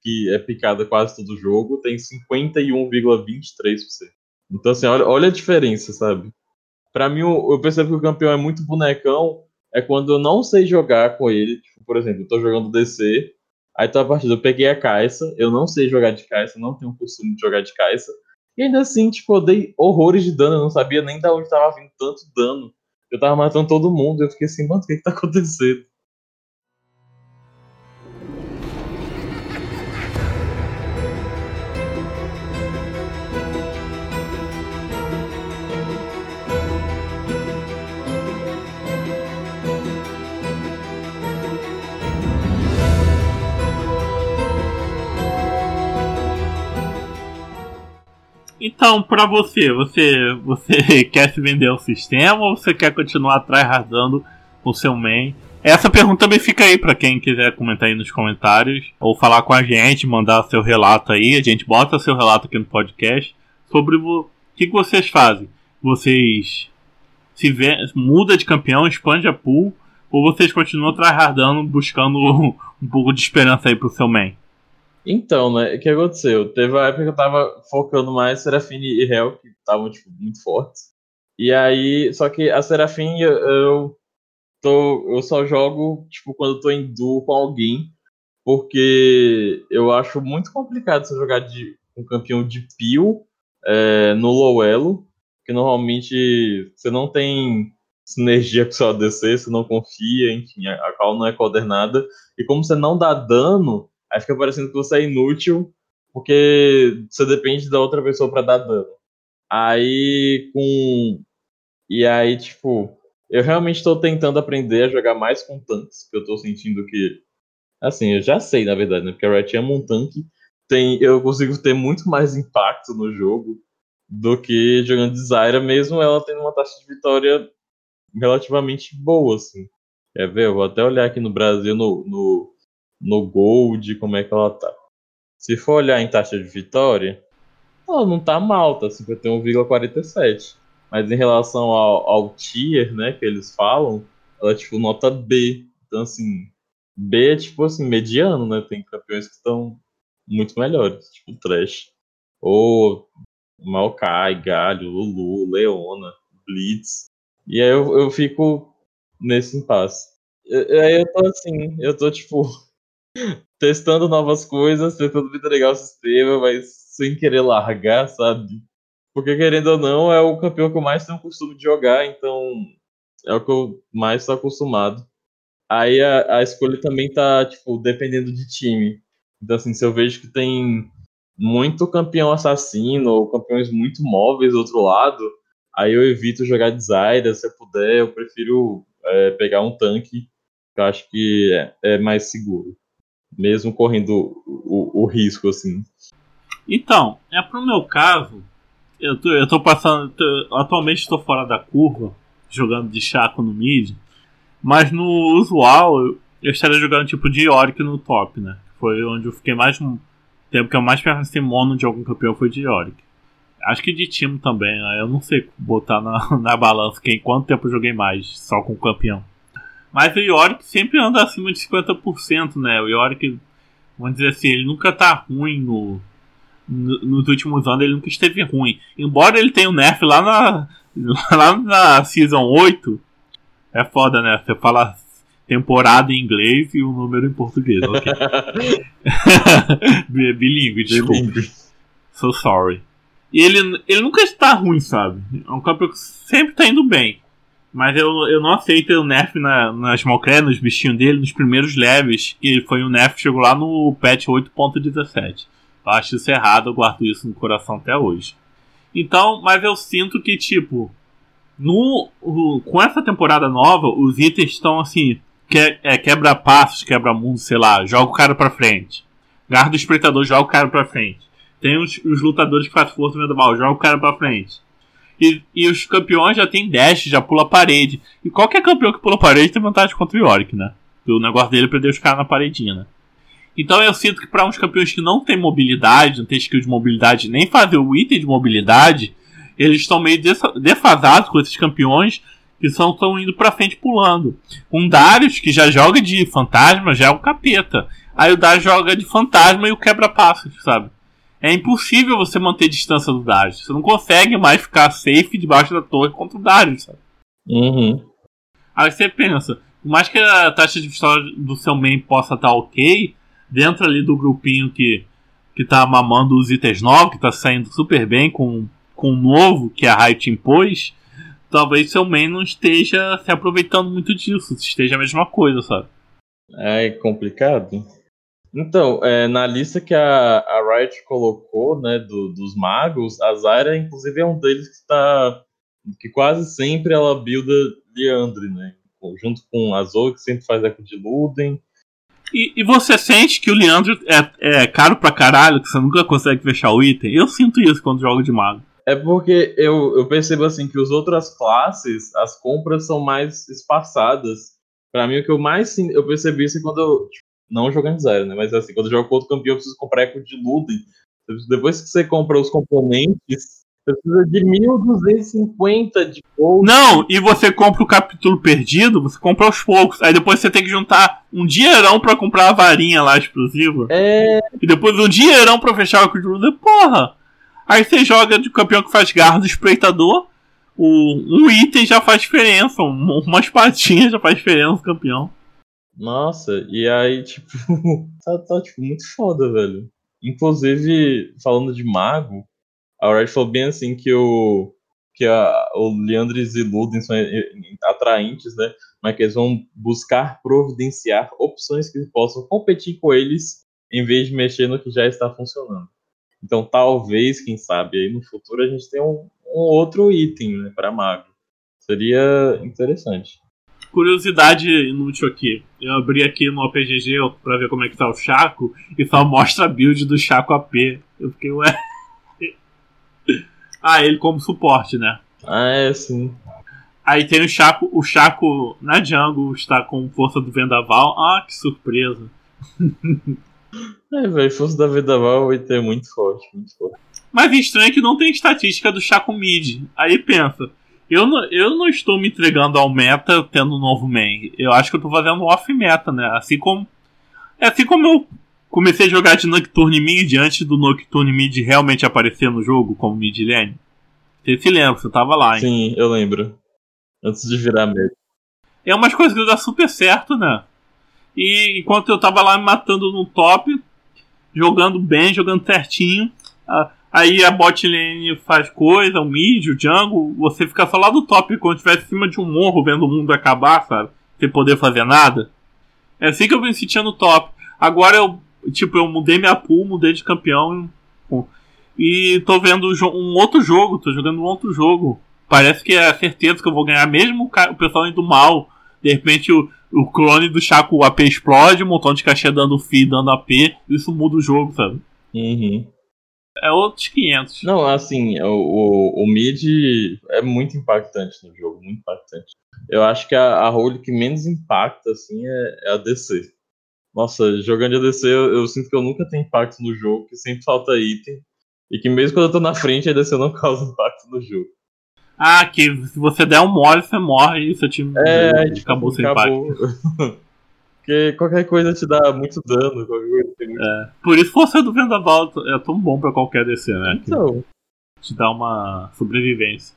[SPEAKER 2] que é picada quase todo jogo, tem 51,23%. Então, assim, olha, olha a diferença, sabe? Para mim, eu percebo que o campeão é muito bonecão. É quando eu não sei jogar com ele. Tipo, por exemplo, eu tô jogando DC. Aí tá a partida, eu peguei a Caixa. Eu não sei jogar de Caixa, não tenho costume de jogar de Caixa. E ainda assim, tipo, eu dei horrores de dano. Eu não sabia nem da onde tava vindo tanto dano. Eu tava matando todo mundo. Eu fiquei assim, mano, o que que tá acontecendo?
[SPEAKER 1] Então, para você, você, você quer se vender ao sistema ou você quer continuar tryhardando o seu main? Essa pergunta também fica aí para quem quiser comentar aí nos comentários ou falar com a gente, mandar seu relato aí. A gente bota seu relato aqui no podcast sobre o que, que vocês fazem. Vocês se vê, muda de campeão, expande a pool ou vocês continuam tryhardando, buscando um pouco de esperança aí pro seu main?
[SPEAKER 2] Então, né, o que aconteceu? Teve a época que eu tava focando mais Serafine e Hel, que estavam, tipo, muito fortes. E aí, só que a Serafine, eu, tô, eu só jogo, tipo, quando eu tô em duo com alguém, porque eu acho muito complicado você jogar de um campeão de pio é, no low elo, que normalmente você não tem sinergia com seu ADC, você não confia, enfim, a, a não é coordenada, e como você não dá dano, aí fica parecendo que você é inútil, porque você depende da outra pessoa para dar dano. Aí com. E aí, tipo, eu realmente estou tentando aprender a jogar mais com tanques, porque eu estou sentindo que. Assim, eu já sei, na verdade, né? Porque a Riot ama um tanque. Tem, eu consigo ter muito mais impacto no jogo do que jogando de Zyra, mesmo ela tendo uma taxa de vitória relativamente boa, assim. Quer ver? Eu vou até olhar aqui no Brasil, no, no, no Gold, como é que ela tá. Se for olhar em taxa de vitória, ela não tá mal, tá 51,47. Mas em relação ao, ao tier, né, que eles falam, ela é tipo nota B. Então, assim, B é tipo assim, mediano, né? Tem campeões que estão muito melhores, tipo Trash. Ou Maokai, Galho, Lulu, Leona, Blitz. E aí eu, eu fico nesse impasse. Aí eu tô assim, eu tô tipo testando novas coisas, tentando entregar o sistema, mas sem querer largar, sabe? Porque, querendo ou não, é o campeão que eu mais tenho costume de jogar, então é o que eu mais estou acostumado. Aí a, a escolha também tá, tipo, dependendo de time. Então, assim, se eu vejo que tem muito campeão assassino ou campeões muito móveis do outro lado, aí eu evito jogar de Zyra, se eu puder, eu prefiro é, pegar um tanque, que eu acho que é, é mais seguro. Mesmo correndo o, o, risco, assim.
[SPEAKER 1] Então, é pro meu caso, eu tô, eu tô passando. Tô, atualmente estou fora da curva, jogando de chaco no mid. Mas no usual, eu, eu estaria jogando tipo de Yorick no top, né? Foi onde eu fiquei mais. Tempo que eu mais pensei mono de algum campeão foi de Yorick. Acho que de time também, né? Eu não sei botar na, na balança quem quanto tempo eu joguei mais só com o campeão. Mas o Yorick sempre anda acima de 50%, né? O Yorick, vamos dizer assim, ele nunca tá ruim no, nos últimos anos ele nunca esteve ruim. Embora ele tenha o um nerf lá na, lá na Season 8, é foda, né? Você fala temporada em inglês e o número em português, ok? Bilingue, desculpa. So sorry. E ele, ele nunca está ruim, sabe? É um campeão que sempre está indo bem. Mas eu, eu não aceito o nerf na, nas Smallcrest, nos bichinhos dele, nos primeiros levels, que foi um nerf que chegou lá no patch 8.17. Eu acho isso errado, eu guardo isso no coração até hoje. Então, mas eu sinto que, tipo, no, o, com essa temporada nova, os itens estão assim: que, é, quebra passos, quebra mundo, sei lá, joga o cara pra frente. Garra do espreitador, joga o cara pra frente. Tem os, os lutadores que fazem força do mal, joga o cara pra frente. E, e os campeões já tem dash, já pula parede. E qualquer campeão que pula parede tem vantagem contra o Yorick, né? O negócio dele é prender os caras na paredinha, né? Então eu sinto que para uns campeões que não tem mobilidade, não tem skill de mobilidade, nem fazer o item de mobilidade, eles estão meio defasados com esses campeões que são estão indo pra frente pulando. Um Darius, que já joga de fantasma, já é um capeta. Aí o Darius joga de fantasma e o quebra-passos, sabe? É impossível você manter distância do Darius. Você não consegue mais ficar safe debaixo da torre contra o Darius, sabe?
[SPEAKER 2] Uhum.
[SPEAKER 1] Aí você pensa, por mais que a taxa de vitória do seu main possa estar ok, dentro ali do grupinho que, que tá mamando os itens novos, que tá saindo super bem com, com o novo que a Riot impôs, talvez seu main não esteja se aproveitando muito disso, esteja a mesma coisa, sabe?
[SPEAKER 2] É complicado. Então, é, na lista que a, a Riot colocou, né, do, dos magos, a Zyra, inclusive, é um deles que está que quase sempre ela builda Leandre, né? Junto com a Zoe, que sempre faz eco de Luden,
[SPEAKER 1] e, e, você sente que o Leandro é, é caro pra caralho, que você nunca consegue fechar o item? Eu sinto isso quando jogo de mago.
[SPEAKER 2] É porque eu, eu percebo assim que as outras classes, as compras são mais espaçadas. Pra mim, o que eu mais eu percebi isso quando eu. Não jogando zero, né? Mas assim, quando eu jogo com outro campeão, eu preciso comprar eco de Luden. Depois que você compra os componentes, você precisa de 1250 de gold.
[SPEAKER 1] Não, e você compra o capítulo perdido, você compra aos poucos. Aí depois você tem que juntar um dinheirão pra comprar a varinha lá explosiva.
[SPEAKER 2] É.
[SPEAKER 1] E depois um dinheirão pra fechar o capítulo. Porra! Aí você joga de campeão que faz garra do espreitador. o, um item já faz diferença, um, uma espadinha já faz diferença, campeão.
[SPEAKER 2] Nossa, e aí, tipo, tá, tá tipo, muito foda, velho. Inclusive, falando de mago, a Red falou bem assim que o que a, o Leandres e Luden são atraentes, né? Mas que eles vão buscar providenciar opções que possam competir com eles em vez de mexer no que já está funcionando. Então, talvez, quem sabe, aí no futuro a gente tenha um, um outro item né, para mago. Seria interessante.
[SPEAKER 1] Curiosidade inútil aqui. Eu abri aqui no APGG para ver como é que tá o Chaco e só mostra a build do Chaco AP. Eu fiquei, ué. ah, ele como suporte, né?
[SPEAKER 2] Ah, é, sim.
[SPEAKER 1] Aí tem o Chaco, o Chaco na jungle está com força do Vendaval. Ah, que surpresa.
[SPEAKER 2] É, velho, força da Vendaval vai ter muito forte, muito forte.
[SPEAKER 1] Mas estranho é que não tem estatística do Chaco mid. Aí pensa, eu não, eu não estou me entregando ao meta tendo um novo main. Eu acho que eu estou fazendo off meta, né? Assim como. É assim como eu comecei a jogar de Nocturne Mid antes do Nocturne Mid realmente aparecer no jogo como mid lane. Você se lembra, você tava lá, hein?
[SPEAKER 2] Sim, eu lembro. Antes de virar meta.
[SPEAKER 1] É umas coisas que dá super certo, né? E enquanto eu tava lá me matando no top, jogando bem, jogando certinho, Aí a bot lane faz coisa, o mid, o jungle, você fica só lá do top quando estiver em cima de um morro vendo o mundo acabar, sabe? Sem poder fazer nada. É assim que eu me sentia no top. Agora eu, tipo, eu mudei minha pool, mudei de campeão. E tô vendo um outro jogo, tô jogando um outro jogo. Parece que é certeza que eu vou ganhar, mesmo o pessoal indo mal. De repente o, o clone do Chaco AP explode, um montão de cachê dando FI, dando AP. Isso muda o jogo, sabe?
[SPEAKER 2] Uhum
[SPEAKER 1] é outros 500.
[SPEAKER 2] Não, assim, o, o, o, mid é muito impactante no jogo, muito impactante. Eu acho que a, a role que menos impacta, assim, é, é a DC. Nossa, jogando de ADC, eu, eu, sinto que eu nunca tenho impacto no jogo, que sempre falta item. E que mesmo quando eu tô na frente, a DC não causa impacto no jogo.
[SPEAKER 1] Ah, que se você der um mole, você morre e seu time
[SPEAKER 2] é,
[SPEAKER 1] acabou sem acabou.
[SPEAKER 2] impacto. Porque qualquer coisa te dá muito dano. Muito...
[SPEAKER 1] É. Por isso você do Vendaval é tão bom pra qualquer DC, né?
[SPEAKER 2] Então.
[SPEAKER 1] Te dá uma sobrevivência.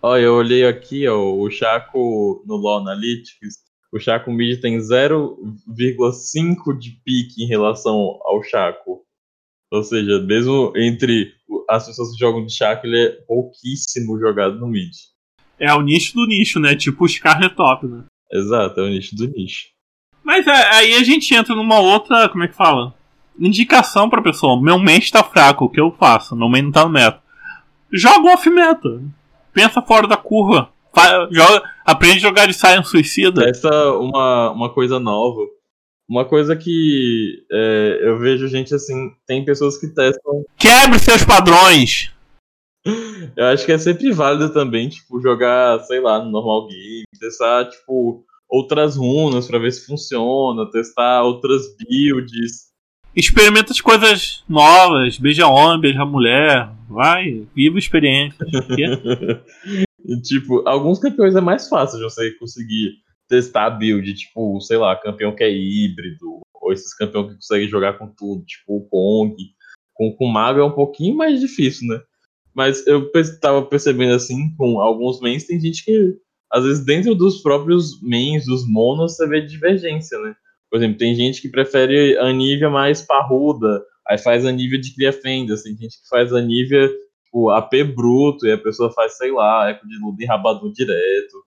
[SPEAKER 2] Olha, eu olhei aqui, ó, o Chaco no LoL Analytics, o Chaco Mid tem 0,5 de pique em relação ao Chaco. Ou seja, mesmo entre as pessoas que jogam de Chaco, ele é pouquíssimo jogado no mid.
[SPEAKER 1] É o nicho do nicho, né? Tipo o Scar top, né?
[SPEAKER 2] Exato, é o nicho do nicho.
[SPEAKER 1] Mas é, aí a gente entra numa outra, como é que fala? Indicação pra pessoa. Meu main está fraco, o que eu faço? Meu main não tá no meta. Joga off-meta. Pensa fora da curva. joga, aprende a jogar de Science Suicida.
[SPEAKER 2] Essa é uma, uma coisa nova. Uma coisa que é, eu vejo gente assim, tem pessoas que testam.
[SPEAKER 1] Quebre seus padrões!
[SPEAKER 2] Eu acho que é sempre válido também, tipo, jogar, sei lá, no normal game, testar, tipo, outras runas para ver se funciona, testar outras builds.
[SPEAKER 1] Experimenta as coisas novas, beija homem, beija mulher, vai, viva a experiência.
[SPEAKER 2] tipo, alguns campeões é mais fácil de você conseguir testar a build, tipo, sei lá, campeão que é híbrido, ou esses campeões que conseguem jogar com tudo, tipo o Kong. Com, com Mago é um pouquinho mais difícil, né? Mas eu tava percebendo assim, com alguns mains, tem gente que às vezes dentro dos próprios mains, dos monos, você vê divergência, né? Por exemplo, tem gente que prefere a Nivea mais parruda, aí faz a Nivea de cria fendas, tem gente que faz a Nivea tipo, AP bruto, e a pessoa faz, sei lá, eco de luda e direto.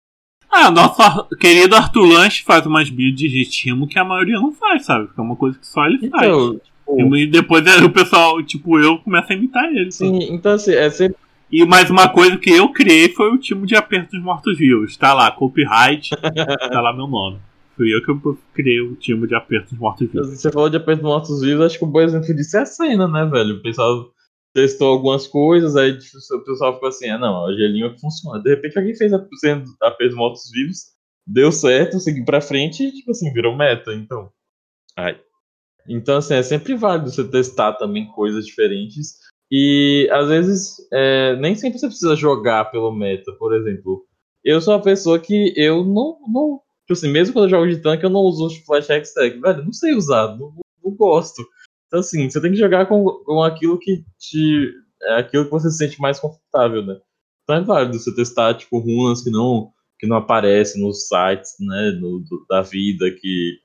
[SPEAKER 1] Ah, nosso querido Arthur Lanche faz umas builds de estimo que a maioria não faz, sabe? Porque é uma coisa que só ele então, faz. Tipo... E depois é, o pessoal, tipo eu, começa a imitar ele.
[SPEAKER 2] Sim, sabe? então assim, é sempre
[SPEAKER 1] e mais uma coisa que eu criei foi o time de apertos mortos-vivos. Tá lá, copyright, tá lá meu nome. Fui eu que criei o time de apertos mortos-vivos.
[SPEAKER 2] Você falou de apertos mortos-vivos, acho que o bom exemplo disso é a cena, né, velho? O pessoal testou algumas coisas, aí tipo, o pessoal ficou assim, ah não, o gelinho é que funciona. De repente alguém fez a cena de apertos mortos-vivos, deu certo, seguiu pra frente e, tipo assim, virou meta, então. Ai. Então, assim, é sempre válido você testar também coisas diferentes e às vezes é, nem sempre você precisa jogar pelo meta, por exemplo. Eu sou uma pessoa que eu não. não tipo assim, mesmo quando eu jogo de tanque, eu não uso Flash Hextech. Velho, não sei usar, não, não, gosto. Então, assim, você tem que jogar com, com aquilo que te. É aquilo que você se sente mais confortável, né? Então é válido você testar, tipo, runas que não, que não aparecem nos sites, né, no, do, da vida, que...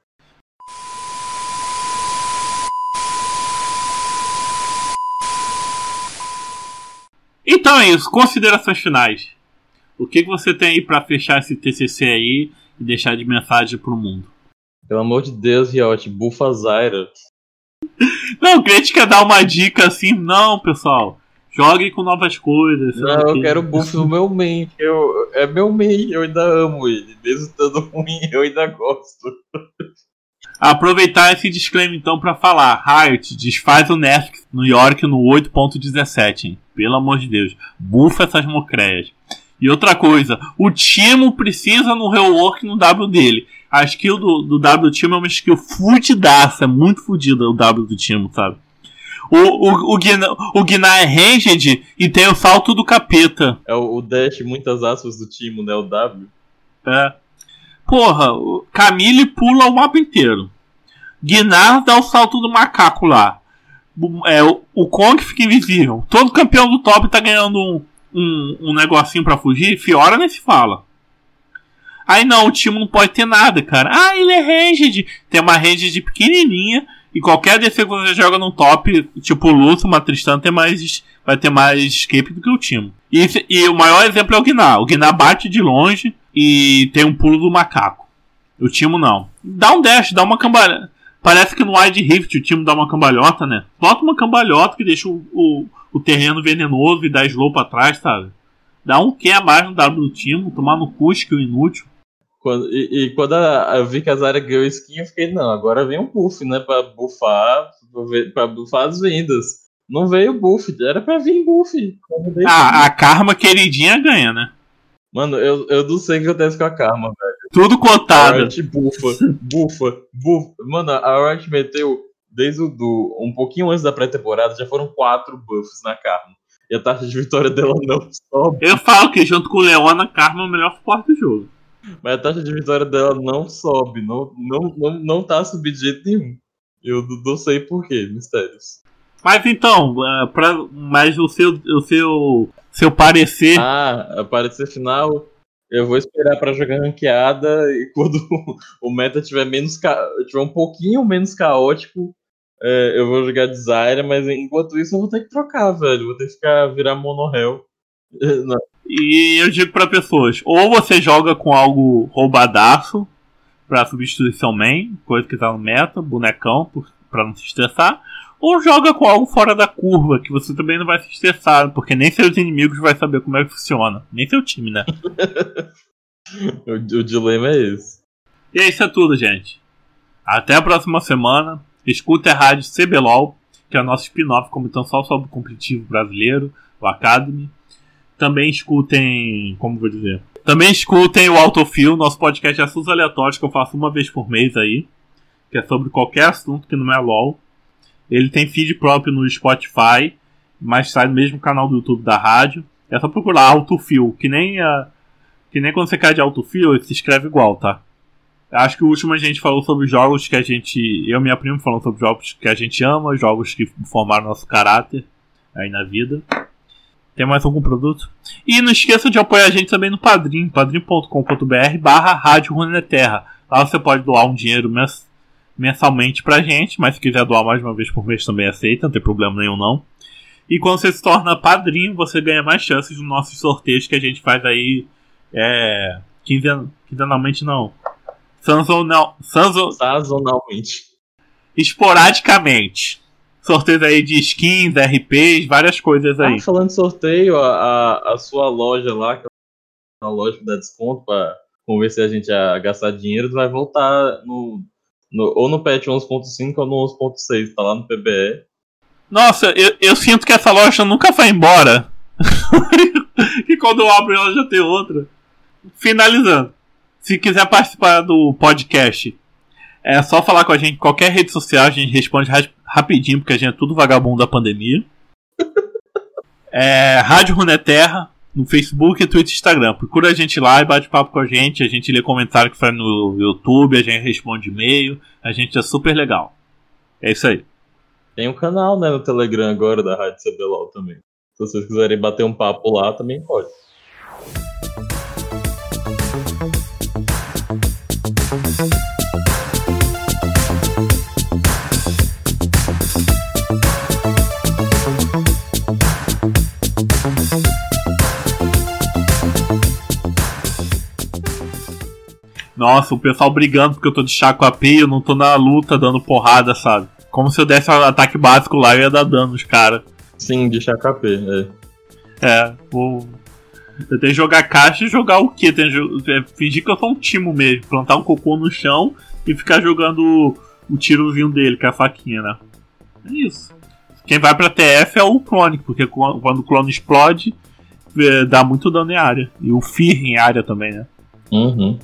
[SPEAKER 1] Então é isso, considerações finais. O que, que você tem aí pra fechar esse TCC aí e deixar de mensagem pro mundo?
[SPEAKER 2] Pelo amor de Deus, Riot, bufa Zyra.
[SPEAKER 1] Não, quer dar uma dica assim, não, pessoal. Jogue com novas coisas.
[SPEAKER 2] Não, eu
[SPEAKER 1] quê.
[SPEAKER 2] quero o buff do meu main. Eu, é meu main, eu ainda amo ele. Mesmo estando ruim, eu ainda gosto.
[SPEAKER 1] Aproveitar esse disclaimer então pra falar. Riot desfaz o Nerf New York no 8.17, hein? Pelo amor de Deus. Bufa essas mocreias. E outra coisa, o Timo precisa no rework no W dele. A skill do, do W do Timo é uma skill fudidaça, é muito fudida o W do Timo, sabe? O, o, o, Gna, o é ranged e tem o salto do capeta.
[SPEAKER 2] É o, o dash, muitas aspas do Timo, né? O W.
[SPEAKER 1] É. Porra, Camille pula o mapa inteiro. Gnar dá o salto do macaco lá. É, o, Kong fica invisível. Todo campeão do top tá ganhando um, um, um negocinho pra fugir. Fiora nem se fala. Aí não, o time não pode ter nada, cara. Ah, ele é ranged. Tem uma ranged pequenininha. E qualquer DC que você joga no top, tipo o Lúcio, uma Tristana, tem mais, vai ter mais escape do que o time. E, esse- e o maior exemplo é o Gnar. O Gnar bate de longe e tem um pulo do macaco. O Timo não. Dá um dash, dá uma cambalhota. Parece que no Wide Rift o Timo dá uma cambalhota, né? Bota uma cambalhota que deixa o, o, o terreno venenoso e dá slow pra trás, sabe? Dá um Q a mais no W do Timo, tomar no cu, skill inútil.
[SPEAKER 2] Quando, e, e quando a- eu vi que a Zara ganhou skin, eu fiquei, não, agora vem um buff, né? Pra buffar, pra buffar as vendas. Não veio buff, era pra vir buff.
[SPEAKER 1] Ah, a Karma queridinha ganha, né?
[SPEAKER 2] Mano, eu, eu não sei o que acontece com a Karma, velho.
[SPEAKER 1] Tudo
[SPEAKER 2] A
[SPEAKER 1] cotado.
[SPEAKER 2] Riot bufa, bufa, bufa. Mano, a Riot meteu, desde o do, um pouquinho antes da pré-temporada, já foram quatro buffs na Karma. E a taxa de vitória dela não sobe.
[SPEAKER 1] Eu falo que junto com o Leona, Karma é o melhor suporte do jogo.
[SPEAKER 2] Mas a taxa de vitória dela não sobe, não, não, não, não tá subindo de jeito nenhum. Eu não sei porquê, mistérios.
[SPEAKER 1] Mas então, é, pra, mas o seu, o seu, seu parecer.
[SPEAKER 2] Ah, aparecer final, eu vou esperar pra jogar ranqueada e quando o meta tiver menos ca- tiver um pouquinho menos caótico, é, eu vou jogar de Zyra, mas enquanto isso eu vou ter que trocar, velho. Vou ter que ficar virar. Não,
[SPEAKER 1] E eu digo pra pessoas: ou você joga com algo roubadaço pra substituir seu main, coisa que tá no meta, bonecão, pra não se estressar. Ou joga com algo fora da curva, que você também não vai se estressar, porque nem seus inimigos vai saber como é que funciona. Nem seu time, né?
[SPEAKER 2] o, o dilema é esse.
[SPEAKER 1] E é isso é tudo, gente. Até a próxima semana. Escuta a rádio CBLOL, que é o nosso spin-off comentando só sobre o competitivo brasileiro, o Academy. Também escutem. Como vou dizer? Também escutem o Autofill, nosso podcast de assuntos aleatórios que eu faço uma vez por mês aí. Que é sobre qualquer assunto que não é LOL. Ele tem feed próprio no Spotify, mas sai no mesmo canal do YouTube da rádio. É só procurar Autofill, que nem a. Que nem quando você cai de Autofill, ele se escreve igual, tá? Acho que o último a gente falou sobre jogos que a gente. Eu e minha prima falando sobre jogos que a gente ama, jogos que formaram nosso caráter aí na vida. Tem mais algum produto? E não esqueça de apoiar a gente também no Padrim, padrim.com.br barra Rádio Runeterra. Lá você pode doar um dinheiro mens mensalmente pra gente, mas se quiser doar mais uma vez por mês também aceita, não tem problema nenhum não. E quando você se torna padrinho, você ganha mais chances nos nossos sorteios que a gente faz aí é, quinzen quinzenalmente não. Sazonal, sazon,
[SPEAKER 2] Sazonalmente.
[SPEAKER 1] esporadicamente. Sorteios aí de skins, RPs, várias coisas aí.
[SPEAKER 2] Ah, falando de sorteio, a, a, a sua loja lá, que é uma loja que dá desconto pra convencer a gente a gastar dinheiro, vai voltar no, no, ou no patch 11.5 ou no 11.6, tá lá no PBE.
[SPEAKER 1] Nossa, eu, eu sinto que essa loja nunca vai embora. e quando eu abro ela já tem outra. Finalizando. Se quiser participar do podcast, é só falar com a gente em qualquer rede social, a gente responde ra- rapidinho, porque a gente é tudo vagabundo da pandemia. É, Rádio Runeterra, no Facebook, Twitter e Instagram. Procura a gente lá e bate papo com a gente. A gente lê comentário que faz no YouTube, a gente responde e-mail. A gente é super legal. É isso aí.
[SPEAKER 2] Tem um canal né, no Telegram agora da Rádio CBLOL também. Se vocês quiserem bater um papo lá, também pode.
[SPEAKER 1] Nossa, o pessoal brigando porque eu tô de chaco AP e eu não tô na luta dando porrada, sabe? Como se eu desse um ataque básico lá e ia dar dano nos caras.
[SPEAKER 2] Sim, de chaco AP, é.
[SPEAKER 1] É, vou. Eu tenho que jogar caixa e jogar o quê? Tem é, fingir que eu sou um timo mesmo. Plantar um cocô no chão e ficar jogando o, o tirozinho dele, com a faquinha, né? É isso. Quem vai pra TF é o clone, porque quando o clone explode, é, dá muito dano em área. E o Fear em área também, né?
[SPEAKER 2] Uhum.